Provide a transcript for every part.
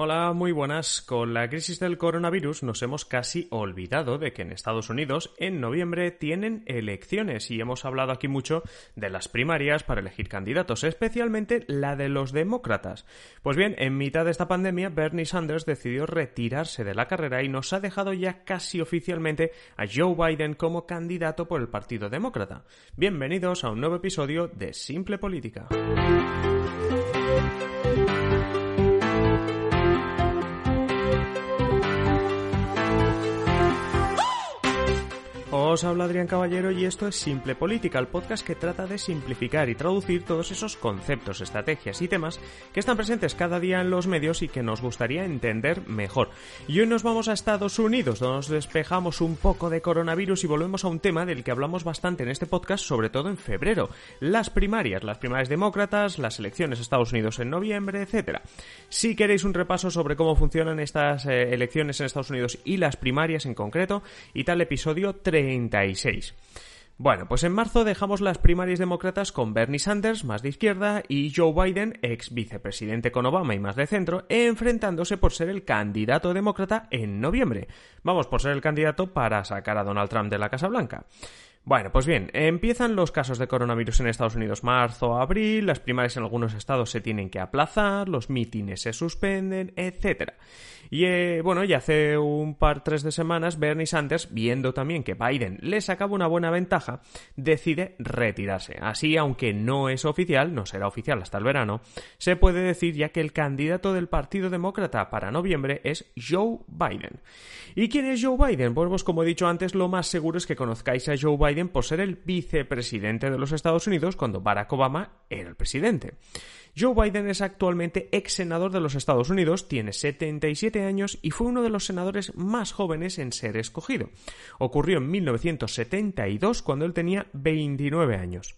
Hola, muy buenas. Con la crisis del coronavirus nos hemos casi olvidado de que en Estados Unidos en noviembre tienen elecciones y hemos hablado aquí mucho de las primarias para elegir candidatos, especialmente la de los demócratas. Pues bien, en mitad de esta pandemia Bernie Sanders decidió retirarse de la carrera y nos ha dejado ya casi oficialmente a Joe Biden como candidato por el Partido Demócrata. Bienvenidos a un nuevo episodio de Simple Política. Os habla Adrián Caballero y esto es Simple Política, el podcast que trata de simplificar y traducir todos esos conceptos, estrategias y temas que están presentes cada día en los medios y que nos gustaría entender mejor. Y hoy nos vamos a Estados Unidos, donde nos despejamos un poco de coronavirus y volvemos a un tema del que hablamos bastante en este podcast, sobre todo en febrero, las primarias, las primarias demócratas, las elecciones de Estados Unidos en noviembre, etcétera. Si queréis un repaso sobre cómo funcionan estas eh, elecciones en Estados Unidos y las primarias en concreto, y tal episodio 30 bueno, pues en marzo dejamos las primarias demócratas con Bernie Sanders, más de izquierda, y Joe Biden, ex vicepresidente con Obama y más de centro, enfrentándose por ser el candidato demócrata en noviembre. Vamos, por ser el candidato para sacar a Donald Trump de la Casa Blanca. Bueno, pues bien, empiezan los casos de coronavirus en Estados Unidos marzo, abril, las primarias en algunos estados se tienen que aplazar, los mítines se suspenden, etcétera. Y eh, bueno, ya hace un par, tres de semanas, Bernie Sanders, viendo también que Biden le sacaba una buena ventaja, decide retirarse. Así, aunque no es oficial, no será oficial hasta el verano, se puede decir ya que el candidato del Partido Demócrata para noviembre es Joe Biden. ¿Y quién es Joe Biden? Pues, pues como he dicho antes, lo más seguro es que conozcáis a Joe Biden por ser el vicepresidente de los Estados Unidos cuando Barack Obama era el presidente. Joe Biden es actualmente ex senador de los Estados Unidos, tiene 77 años y fue uno de los senadores más jóvenes en ser escogido. Ocurrió en 1972 cuando él tenía 29 años.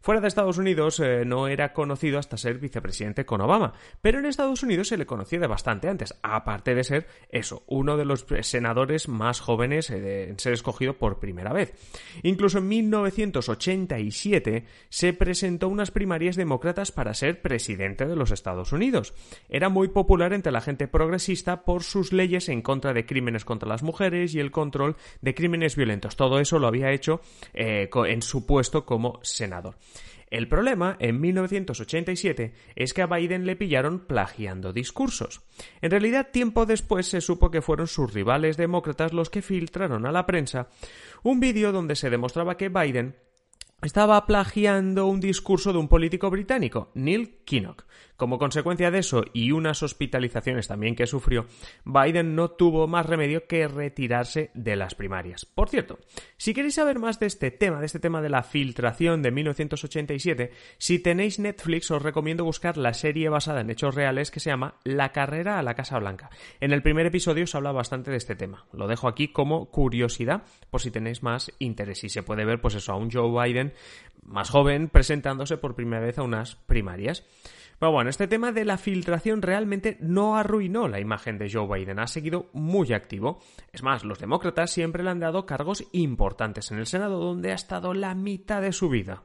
Fuera de Estados Unidos eh, no era conocido hasta ser vicepresidente con Obama, pero en Estados Unidos se le conocía de bastante antes, aparte de ser eso, uno de los senadores más jóvenes eh, en ser escogido por primera vez. Incluso en 1987 se presentó unas primarias demócratas para ser presidente de los Estados Unidos. Era muy popular entre la gente progresista por sus leyes en contra de crímenes contra las mujeres y el control de crímenes violentos. Todo eso lo había hecho eh, en su puesto como senador. El problema, en 1987, es que a Biden le pillaron plagiando discursos. En realidad, tiempo después se supo que fueron sus rivales demócratas los que filtraron a la prensa un vídeo donde se demostraba que Biden estaba plagiando un discurso de un político británico, Neil Kinnock. Como consecuencia de eso y unas hospitalizaciones también que sufrió, Biden no tuvo más remedio que retirarse de las primarias. Por cierto, si queréis saber más de este tema, de este tema de la filtración de 1987, si tenéis Netflix os recomiendo buscar la serie basada en hechos reales que se llama La carrera a la Casa Blanca. En el primer episodio os habla bastante de este tema. Lo dejo aquí como curiosidad por si tenéis más interés y se puede ver pues eso a un Joe Biden más joven presentándose por primera vez a unas primarias. Pero bueno, este tema de la filtración realmente no arruinó la imagen de Joe Biden, ha seguido muy activo. Es más, los demócratas siempre le han dado cargos importantes en el Senado, donde ha estado la mitad de su vida.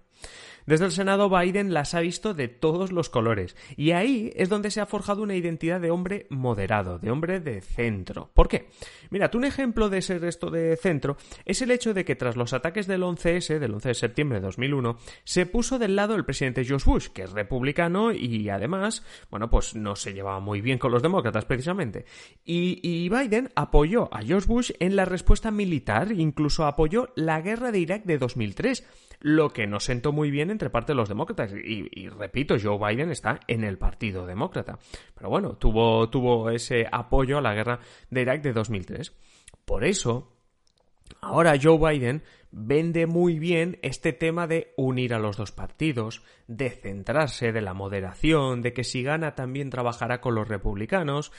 Desde el Senado Biden las ha visto de todos los colores y ahí es donde se ha forjado una identidad de hombre moderado, de hombre de centro. ¿Por qué? Mira, un ejemplo de ser esto de centro es el hecho de que tras los ataques del 11S, del 11 de septiembre de 2001, se puso del lado el presidente George Bush, que es republicano y además, bueno, pues no se llevaba muy bien con los demócratas precisamente. Y, y Biden apoyó a George Bush en la respuesta militar, incluso apoyó la guerra de Irak de 2003 lo que no sentó muy bien entre parte de los demócratas. Y, repito, Joe Biden está en el Partido Demócrata. Pero bueno, tuvo, tuvo ese apoyo a la guerra de Irak de 2003. Por eso, Ahora Joe Biden vende muy bien este tema de unir a los dos partidos, de centrarse, de la moderación, de que si gana también trabajará con los republicanos.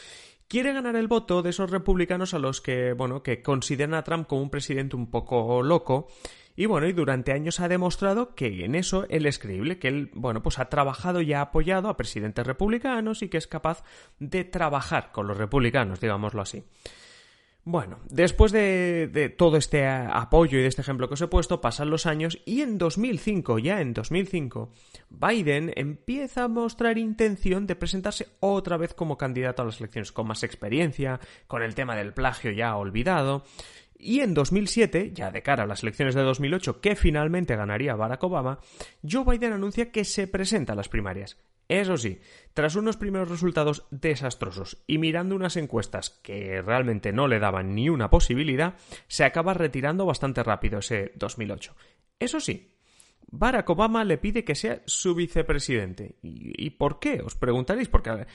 Quiere ganar el voto de esos republicanos a los que, bueno, que consideran a Trump como un presidente un poco loco y bueno, y durante años ha demostrado que en eso él es creíble, que él, bueno, pues ha trabajado y ha apoyado a presidentes republicanos y que es capaz de trabajar con los republicanos, digámoslo así. Bueno, después de, todo este apoyo y de este ejemplo que os he puesto, pasan los años y en 2005, ya en 2005, Biden empieza a mostrar intención de presentarse otra vez como candidato a las elecciones, con más experiencia, con el tema del plagio ya olvidado. Y en 2007, ya de cara a las elecciones de 2008, que finalmente ganaría Barack Obama, Joe Biden anuncia que se presenta a las primarias. Eso sí, tras unos primeros resultados desastrosos y mirando unas encuestas que realmente no le daban ni una posibilidad, se acaba retirando bastante rápido ese 2008. Eso sí, Barack Obama le pide que sea su vicepresidente. ¿Y, por qué? Os preguntaréis, porque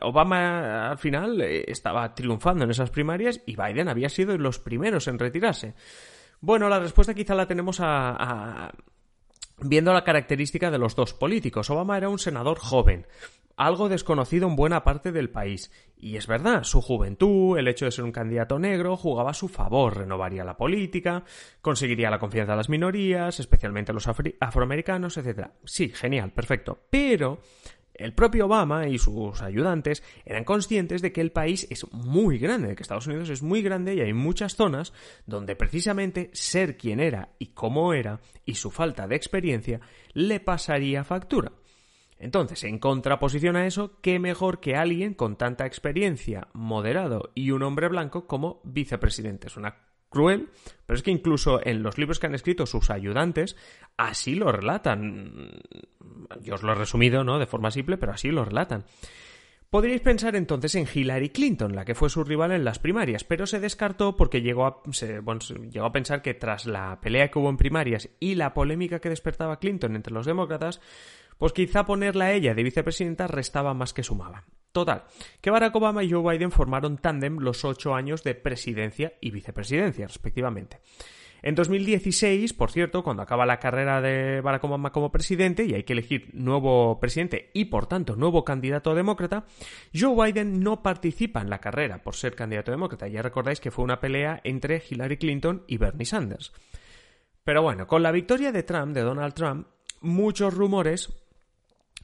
Obama al final eh, estaba triunfando en esas primarias y Biden había sido los primeros en retirarse. Bueno, la respuesta quizá la tenemos a viendo la característica de los dos políticos. Obama era un senador joven, algo desconocido en buena parte del país. Y es verdad, su juventud, el hecho de ser un candidato negro, jugaba a su favor, renovaría la política, conseguiría la confianza de las minorías, especialmente los afroamericanos, etc. Sí, genial, perfecto. Pero el propio Obama y sus ayudantes eran conscientes de que el país es muy grande, de que Estados Unidos es muy grande y hay muchas zonas donde precisamente ser quien era y cómo era y su falta de experiencia le pasaría factura. Entonces, en contraposición a eso, ¿qué mejor que alguien con tanta experiencia, moderado y un hombre blanco como vicepresidente? Es una cruel, pero es que incluso en los libros que han escrito sus ayudantes, así lo relatan. Yo os lo he resumido, ¿no? De forma simple, pero así lo relatan. Podríais pensar entonces en Hillary Clinton, la que fue su rival en las primarias, pero se descartó porque llegó a, llegó a pensar que tras la pelea que hubo en primarias y la polémica que despertaba Clinton entre los demócratas, pues quizá ponerla a ella de vicepresidenta restaba más que sumaba. Total, que Barack Obama y Joe Biden formaron tándem los ocho años de presidencia y vicepresidencia, respectivamente. En 2016, por cierto, cuando acaba la carrera de Barack Obama como presidente y hay que elegir nuevo presidente y, por tanto, nuevo candidato demócrata, Joe Biden no participa en la carrera por ser candidato demócrata. Ya recordáis que fue una pelea entre Hillary Clinton y Bernie Sanders. Pero bueno, con la victoria de Trump, de Donald Trump, muchos rumores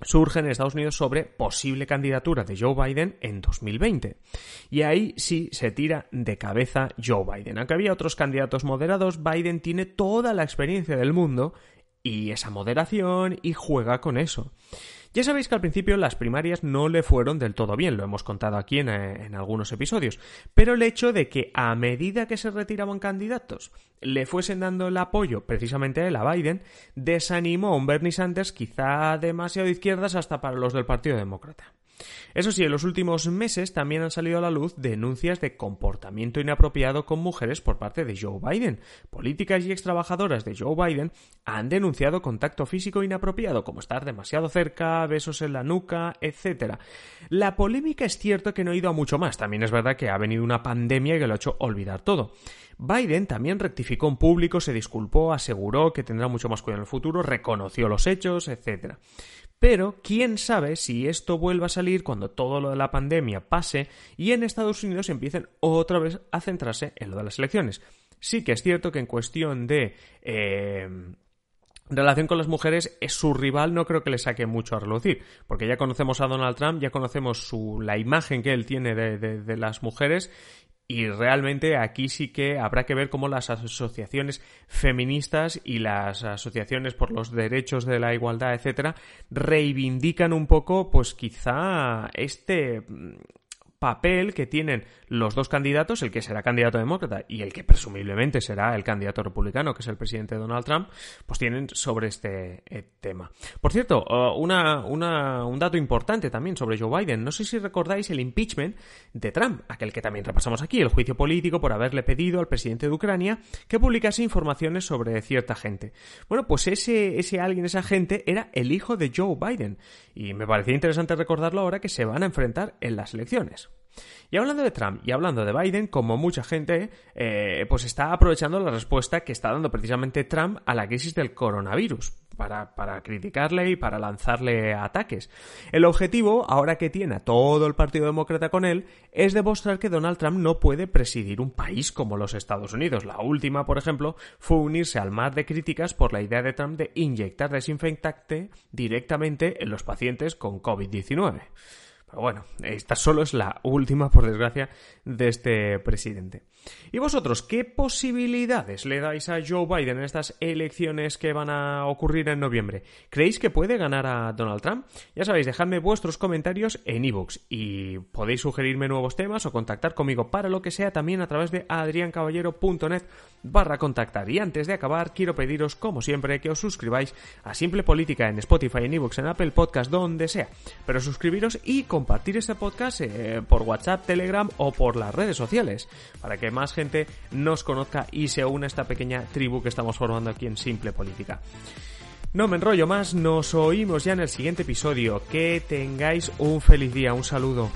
surgen en Estados Unidos sobre posible candidatura de Joe Biden en 2020. Y ahí sí se tira de cabeza Joe Biden. Aunque había otros candidatos moderados, Biden tiene toda la experiencia del mundo y esa moderación y juega con eso. Ya sabéis que al principio las primarias no le fueron del todo bien, lo hemos contado aquí en, eh, en, algunos episodios, pero el hecho de que a medida que se retiraban candidatos le fuesen dando el apoyo precisamente a él, a Biden, desanimó a un Bernie Sanders quizá demasiado izquierdas hasta para los del Partido Demócrata. Eso sí, en los últimos meses también han salido a la luz denuncias de comportamiento inapropiado con mujeres por parte de Joe Biden. Políticas y extrabajadoras de Joe Biden han denunciado contacto físico inapropiado, como estar demasiado cerca, besos en la nuca, etc. La polémica es cierto que no ha ido a mucho más. También es verdad que ha venido una pandemia que lo ha hecho olvidar todo. Biden también rectificó en público, se disculpó, aseguró que tendrá mucho más cuidado en el futuro, reconoció los hechos, etc. Pero quién sabe si esto vuelva a salir cuando todo lo de la pandemia pase y en Estados Unidos empiecen otra vez a centrarse en lo de las elecciones. Sí que es cierto que en cuestión de eh, relación con las mujeres, es su rival no creo que le saque mucho a relucir, porque ya conocemos a Donald Trump, ya conocemos su, la imagen que él tiene de, de las mujeres y realmente aquí sí que habrá que ver cómo las asociaciones feministas y las asociaciones por los derechos de la igualdad, etcétera, reivindican un poco, pues quizá este papel que tienen los dos candidatos, el que será candidato demócrata y el que presumiblemente será el candidato republicano, que es el presidente Donald Trump, pues tienen sobre este eh, tema. Por cierto, uh, una, un dato importante también sobre Joe Biden. No sé si recordáis el impeachment de Trump, aquel que también repasamos aquí, el juicio político por haberle pedido al presidente de Ucrania que publicase informaciones sobre cierta gente. Bueno, pues ese, ese alguien, esa gente, era el hijo de Joe Biden. Y me parecía interesante recordarlo ahora que se van a enfrentar en las elecciones. Y hablando de Trump y hablando de Biden, como mucha gente, eh, pues está aprovechando la respuesta que está dando precisamente Trump a la crisis del coronavirus. Para, para, criticarle y para lanzarle ataques. El objetivo, ahora que tiene a todo el Partido Demócrata con él, es demostrar que Donald Trump no puede presidir un país como los Estados Unidos. La última, por ejemplo, fue unirse al mar de críticas por la idea de Trump de inyectar desinfectante directamente en los pacientes con COVID-19. Pero bueno, esta solo es la última, por desgracia, de este presidente. ¿Y vosotros qué posibilidades le dais a Joe Biden en estas elecciones que van a ocurrir en noviembre? ¿Creéis que puede ganar a Donald Trump? Ya sabéis, dejadme vuestros comentarios en ebooks y podéis sugerirme nuevos temas o contactar conmigo para lo que sea también a través de adriancaballero.net barra contactar. Y antes de acabar, quiero pediros, como siempre, que os suscribáis a Simple Política en Spotify, en ebooks, en Apple Podcast, donde sea. Pero suscribiros y compartir este podcast eh, por WhatsApp, Telegram o por las redes sociales, para que más gente nos conozca y se una a esta pequeña tribu que estamos formando aquí en Simple Política. No me enrollo más, nos oímos ya en el siguiente episodio. Que tengáis un feliz día, un saludo.